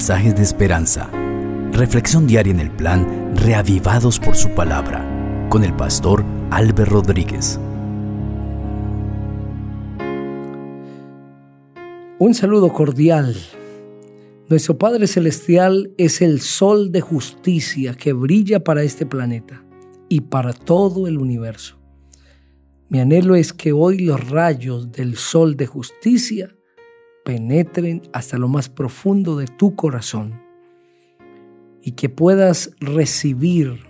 mensajes de esperanza. Reflexión diaria en el plan Reavivados por su palabra con el pastor Álvaro Rodríguez. Un saludo cordial. Nuestro Padre Celestial es el sol de justicia que brilla para este planeta y para todo el universo. Mi anhelo es que hoy los rayos del sol de justicia penetren hasta lo más profundo de tu corazón y que puedas recibir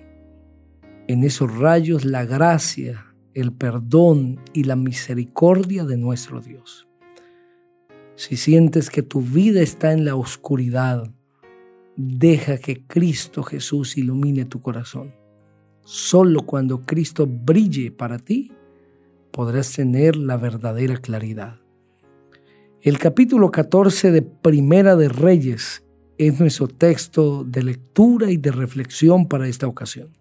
en esos rayos la gracia, el perdón y la misericordia de nuestro Dios. Si sientes que tu vida está en la oscuridad, deja que Cristo Jesús ilumine tu corazón. Solo cuando Cristo brille para ti, podrás tener la verdadera claridad. El capítulo 14 de Primera de Reyes es nuestro texto de lectura y de reflexión para esta ocasión.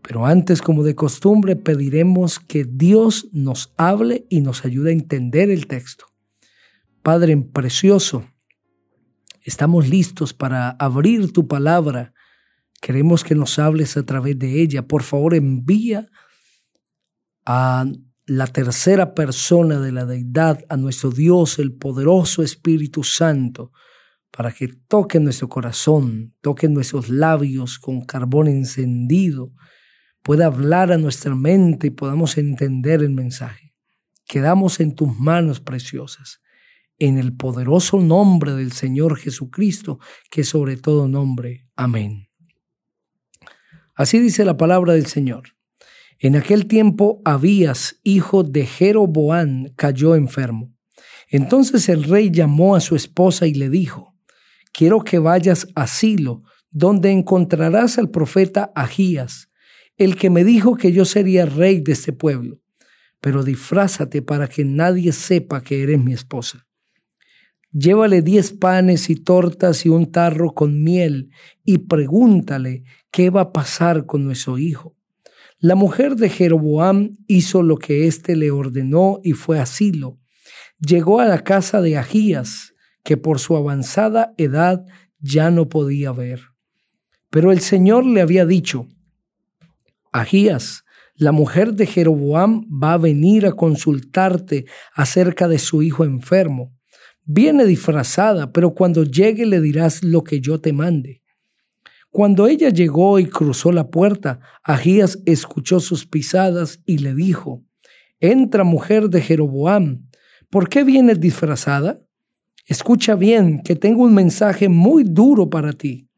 Pero antes, como de costumbre, pediremos que Dios nos hable y nos ayude a entender el texto. Padre precioso, estamos listos para abrir tu palabra. Queremos que nos hables a través de ella. Por favor, envía a la tercera persona de la deidad, a nuestro Dios, el poderoso Espíritu Santo, para que toque nuestro corazón, toque nuestros labios con carbón encendido, pueda hablar a nuestra mente y podamos entender el mensaje. Quedamos en tus manos preciosas, en el poderoso nombre del Señor Jesucristo, que sobre todo nombre. Amén. Así dice la palabra del Señor. En aquel tiempo Abías, hijo de Jeroboán, cayó enfermo. Entonces el rey llamó a su esposa y le dijo, quiero que vayas a Silo, donde encontrarás al profeta Agías, el que me dijo que yo sería rey de este pueblo, pero disfrázate para que nadie sepa que eres mi esposa. Llévale diez panes y tortas y un tarro con miel y pregúntale qué va a pasar con nuestro hijo la mujer de Jeroboam hizo lo que éste le ordenó y fue a Silo. Llegó a la casa de Agías, que por su avanzada edad ya no podía ver. Pero el Señor le había dicho, Agías, la mujer de Jeroboam va a venir a consultarte acerca de su hijo enfermo. Viene disfrazada, pero cuando llegue le dirás lo que yo te mande. Cuando ella llegó y cruzó la puerta, Agías escuchó sus pisadas y le dijo, Entra mujer de Jeroboam, ¿por qué vienes disfrazada? Escucha bien, que tengo un mensaje muy duro para ti.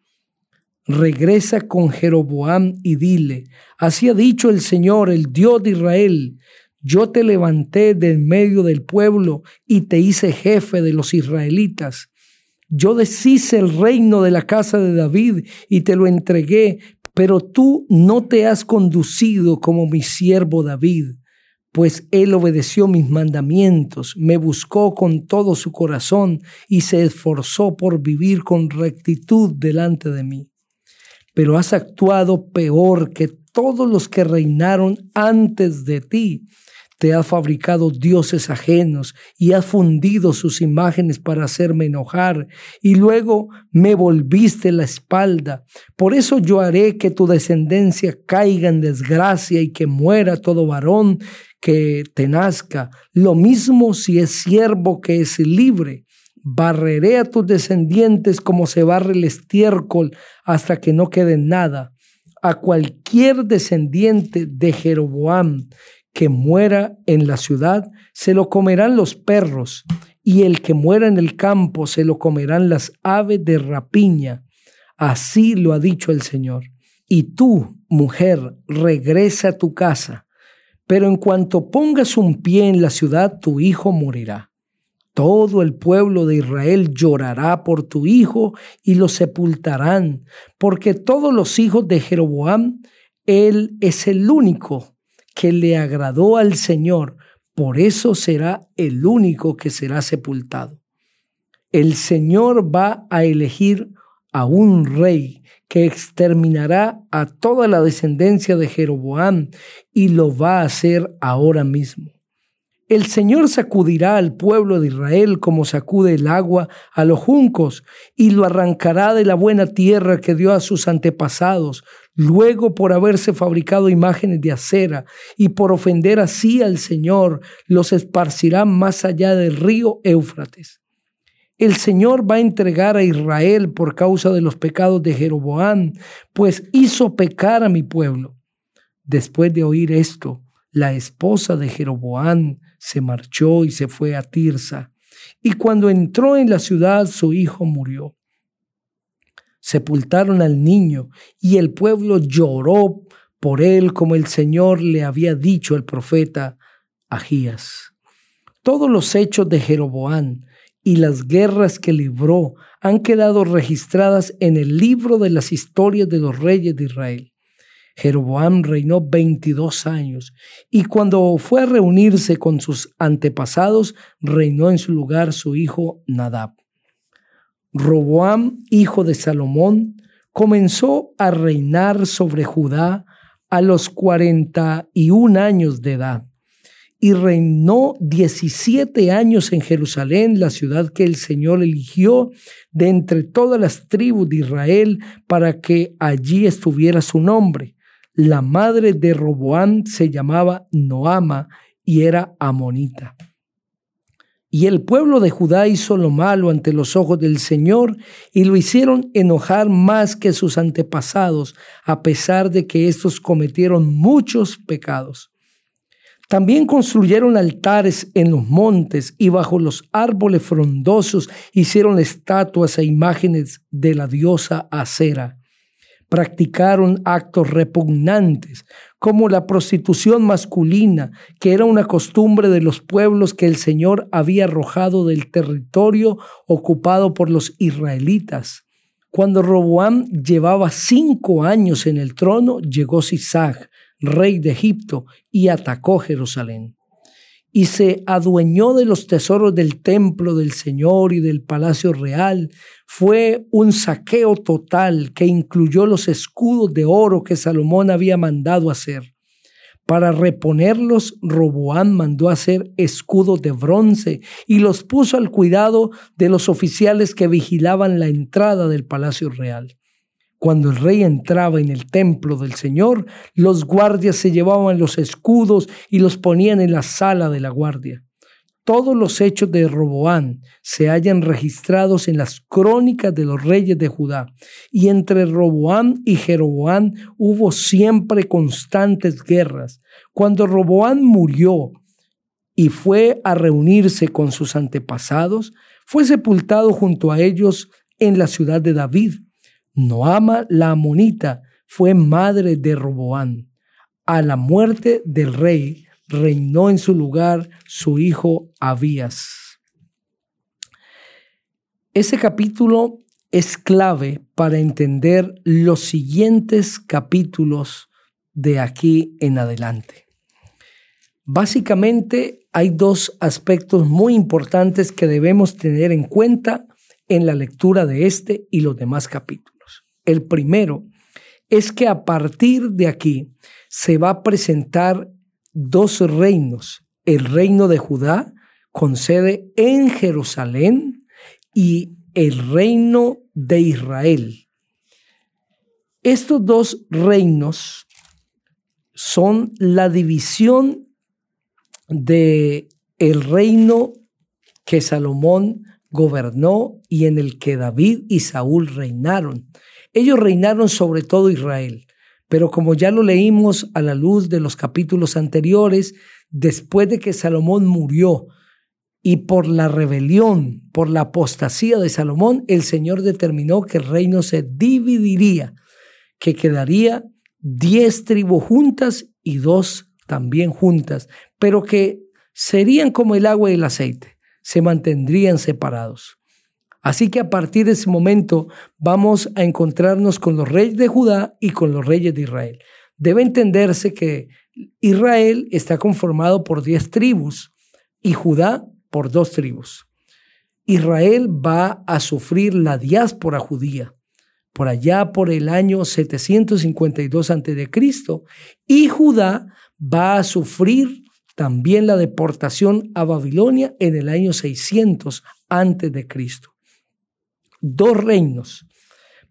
Regresa con Jeroboam y dile, así ha dicho el Señor, el Dios de Israel, yo te levanté del medio del pueblo y te hice jefe de los israelitas. Yo deshice el reino de la casa de David y te lo entregué, pero tú no te has conducido como mi siervo David, pues él obedeció mis mandamientos, me buscó con todo su corazón y se esforzó por vivir con rectitud delante de mí. Pero has actuado peor que todos los que reinaron antes de ti te has fabricado dioses ajenos y has fundido sus imágenes para hacerme enojar y luego me volviste la espalda. Por eso yo haré que tu descendencia caiga en desgracia y que muera todo varón que te nazca. Lo mismo si es siervo que es libre. Barreré a tus descendientes como se barre el estiércol hasta que no quede nada. A cualquier descendiente de Jeroboam que muera en la ciudad se lo comerán los perros, y el que muera en el campo se lo comerán las aves de rapiña. Así lo ha dicho el Señor. Y tú, mujer, regresa a tu casa, pero en cuanto pongas un pie en la ciudad, tu hijo morirá. Todo el pueblo de Israel llorará por tu hijo y lo sepultarán, porque todos los hijos de Jeroboam, él es el único que le agradó al Señor, por eso será el único que será sepultado. El Señor va a elegir a un rey que exterminará a toda la descendencia de Jeroboam y lo va a hacer ahora mismo. El Señor sacudirá al pueblo de Israel como sacude el agua a los juncos y lo arrancará de la buena tierra que dio a sus antepasados, luego por haberse fabricado imágenes de acera y por ofender así al Señor, los esparcirá más allá del río Éufrates. El Señor va a entregar a Israel por causa de los pecados de Jeroboam, pues hizo pecar a mi pueblo. Después de oír esto, la esposa de Jeroboam se marchó y se fue a Tirsa, y cuando entró en la ciudad su hijo murió. Sepultaron al niño, y el pueblo lloró por él como el Señor le había dicho al profeta Agías. Todos los hechos de Jeroboam y las guerras que libró han quedado registradas en el libro de las historias de los reyes de Israel. Jeroboam reinó 22 años y cuando fue a reunirse con sus antepasados, reinó en su lugar su hijo Nadab. Roboam, hijo de Salomón, comenzó a reinar sobre Judá a los 41 años de edad y reinó 17 años en Jerusalén, la ciudad que el Señor eligió de entre todas las tribus de Israel para que allí estuviera su nombre. La madre de Roboán se llamaba Noama y era amonita. Y el pueblo de Judá hizo lo malo ante los ojos del Señor y lo hicieron enojar más que sus antepasados, a pesar de que estos cometieron muchos pecados. También construyeron altares en los montes y bajo los árboles frondosos hicieron estatuas e imágenes de la diosa Acera practicaron actos repugnantes, como la prostitución masculina, que era una costumbre de los pueblos que el Señor había arrojado del territorio ocupado por los israelitas. Cuando Roboam llevaba cinco años en el trono, llegó Sisac, rey de Egipto, y atacó Jerusalén y se adueñó de los tesoros del templo del Señor y del palacio real. Fue un saqueo total que incluyó los escudos de oro que Salomón había mandado hacer. Para reponerlos, Roboán mandó hacer escudos de bronce y los puso al cuidado de los oficiales que vigilaban la entrada del palacio real. Cuando el rey entraba en el templo del Señor, los guardias se llevaban los escudos y los ponían en la sala de la guardia. Todos los hechos de Roboán se hallan registrados en las crónicas de los reyes de Judá, y entre Roboán y Jeroboán hubo siempre constantes guerras. Cuando Roboán murió y fue a reunirse con sus antepasados, fue sepultado junto a ellos en la ciudad de David Noama la amonita fue madre de Roboán. A la muerte del rey reinó en su lugar su hijo Abías. Ese capítulo es clave para entender los siguientes capítulos de aquí en adelante. Básicamente hay dos aspectos muy importantes que debemos tener en cuenta en la lectura de este y los demás capítulos. El primero es que a partir de aquí se va a presentar dos reinos. El reino de Judá con sede en Jerusalén y el reino de Israel. Estos dos reinos son la división de el reino que Salomón gobernó y en el que David y Saúl reinaron. Ellos reinaron sobre todo Israel, pero como ya lo leímos a la luz de los capítulos anteriores, después de que Salomón murió y por la rebelión, por la apostasía de Salomón, el Señor determinó que el reino se dividiría, que quedaría diez tribus juntas y dos también juntas, pero que serían como el agua y el aceite, se mantendrían separados. Así que a partir de ese momento vamos a encontrarnos con los reyes de Judá y con los reyes de Israel. Debe entenderse que Israel está conformado por diez tribus y Judá por dos tribus. Israel va a sufrir la diáspora judía por allá por el año 752 a.C. y Judá va a sufrir también la deportación a Babilonia en el año 600 antes de Cristo. Dos reinos,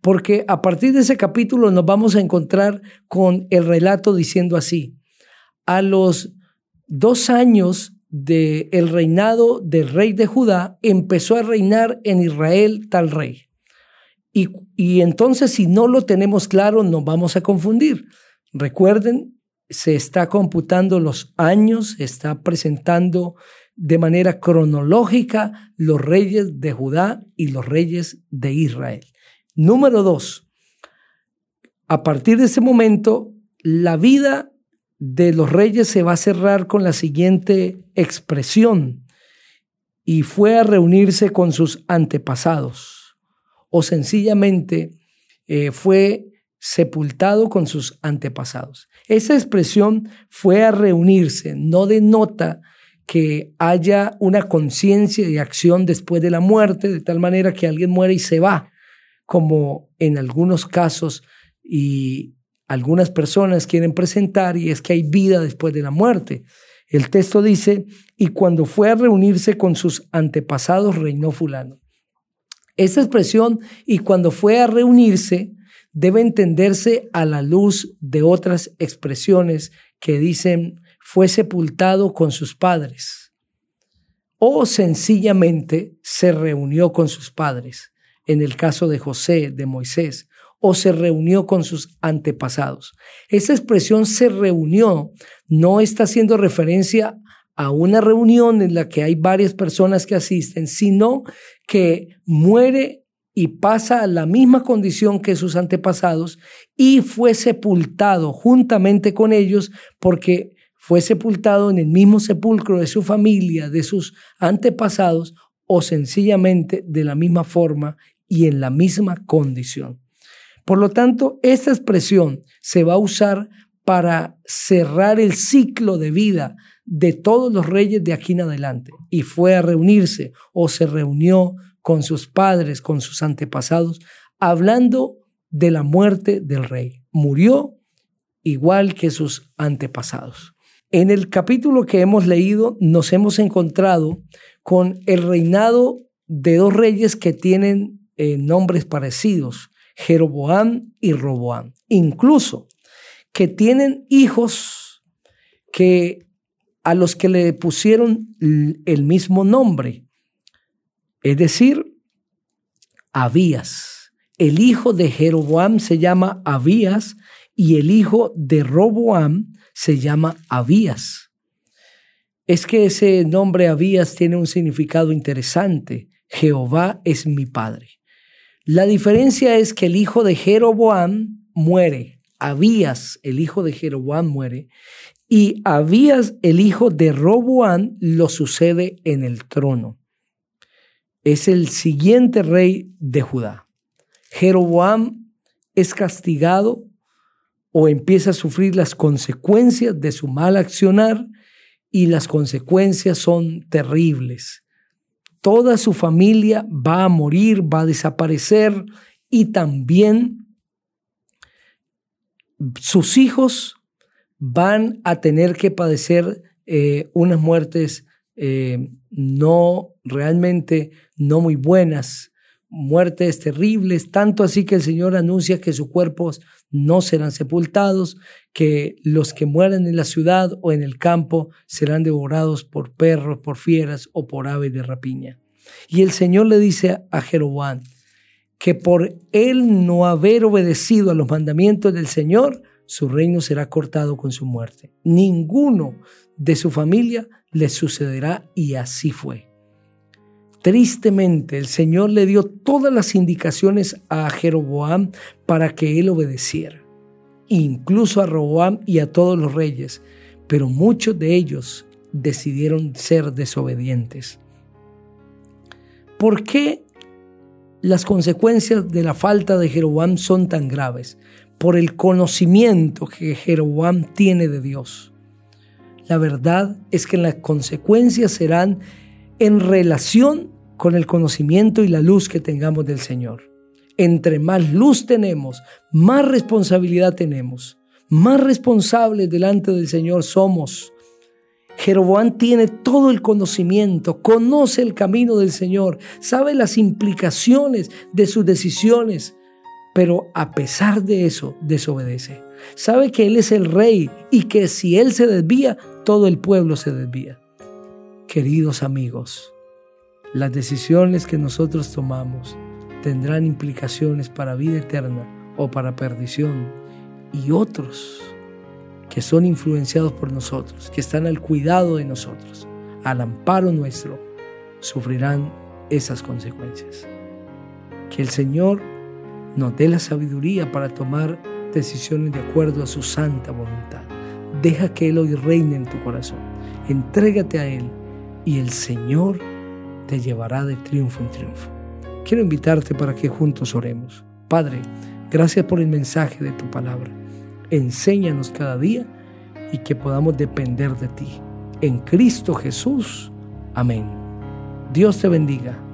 porque a partir de ese capítulo nos vamos a encontrar con el relato diciendo así, a los dos años del reinado del rey de Judá, empezó a reinar en Israel tal rey. Y, y entonces si no lo tenemos claro, nos vamos a confundir. Recuerden, se está computando los años, se está presentando de manera cronológica los reyes de Judá y los reyes de Israel. Número dos, a partir de ese momento, la vida de los reyes se va a cerrar con la siguiente expresión, y fue a reunirse con sus antepasados, o sencillamente eh, fue sepultado con sus antepasados. Esa expresión fue a reunirse, no denota que haya una conciencia de acción después de la muerte, de tal manera que alguien muere y se va, como en algunos casos y algunas personas quieren presentar, y es que hay vida después de la muerte. El texto dice, y cuando fue a reunirse con sus antepasados, reinó fulano. Esta expresión, y cuando fue a reunirse, debe entenderse a la luz de otras expresiones que dicen, fue sepultado con sus padres, o sencillamente se reunió con sus padres, en el caso de José, de Moisés, o se reunió con sus antepasados. Esa expresión se reunió no está haciendo referencia a una reunión en la que hay varias personas que asisten, sino que muere y pasa a la misma condición que sus antepasados y fue sepultado juntamente con ellos porque fue sepultado en el mismo sepulcro de su familia, de sus antepasados o sencillamente de la misma forma y en la misma condición. Por lo tanto, esta expresión se va a usar para cerrar el ciclo de vida de todos los reyes de aquí en adelante. Y fue a reunirse o se reunió con sus padres, con sus antepasados, hablando de la muerte del rey. Murió igual que sus antepasados. En el capítulo que hemos leído nos hemos encontrado con el reinado de dos reyes que tienen eh, nombres parecidos, Jeroboam y Roboam. Incluso que tienen hijos que a los que le pusieron el mismo nombre. Es decir, Abías. El hijo de Jeroboam se llama Abías y el hijo de Roboam se llama Abías. Es que ese nombre Abías tiene un significado interesante. Jehová es mi padre. La diferencia es que el hijo de Jeroboam muere Abías, el hijo de Jeroboam, muere y Abías, el hijo de Roboam, lo sucede en el trono. Es el siguiente rey de Judá. Jeroboam es castigado o empieza a sufrir las consecuencias de su mal accionar y las consecuencias son terribles. Toda su familia va a morir, va a desaparecer y también sus hijos van a tener que padecer eh, unas muertes eh, no realmente no muy buenas, muertes terribles, tanto así que el Señor anuncia que sus cuerpos no serán sepultados, que los que mueran en la ciudad o en el campo serán devorados por perros, por fieras o por aves de rapiña. Y el Señor le dice a Jeroboam, que por él no haber obedecido a los mandamientos del Señor, su reino será cortado con su muerte. Ninguno de su familia le sucederá y así fue. Tristemente, el Señor le dio todas las indicaciones a Jeroboam para que él obedeciera, incluso a Roboam y a todos los reyes, pero muchos de ellos decidieron ser desobedientes. ¿Por qué las consecuencias de la falta de Jeroboam son tan graves por el conocimiento que Jeroboam tiene de Dios. La verdad es que las consecuencias serán en relación con el conocimiento y la luz que tengamos del Señor. Entre más luz tenemos, más responsabilidad tenemos, más responsables delante del Señor somos. Jeroboam tiene todo el conocimiento, conoce el camino del Señor, sabe las implicaciones de sus decisiones, pero a pesar de eso desobedece. Sabe que Él es el rey y que si Él se desvía, todo el pueblo se desvía. Queridos amigos, las decisiones que nosotros tomamos tendrán implicaciones para vida eterna o para perdición y otros que son influenciados por nosotros, que están al cuidado de nosotros, al amparo nuestro, sufrirán esas consecuencias. Que el Señor nos dé la sabiduría para tomar decisiones de acuerdo a su santa voluntad. Deja que Él hoy reine en tu corazón. Entrégate a Él y el Señor te llevará de triunfo en triunfo. Quiero invitarte para que juntos oremos. Padre, gracias por el mensaje de tu palabra enséñanos cada día y que podamos depender de ti. En Cristo Jesús. Amén. Dios te bendiga.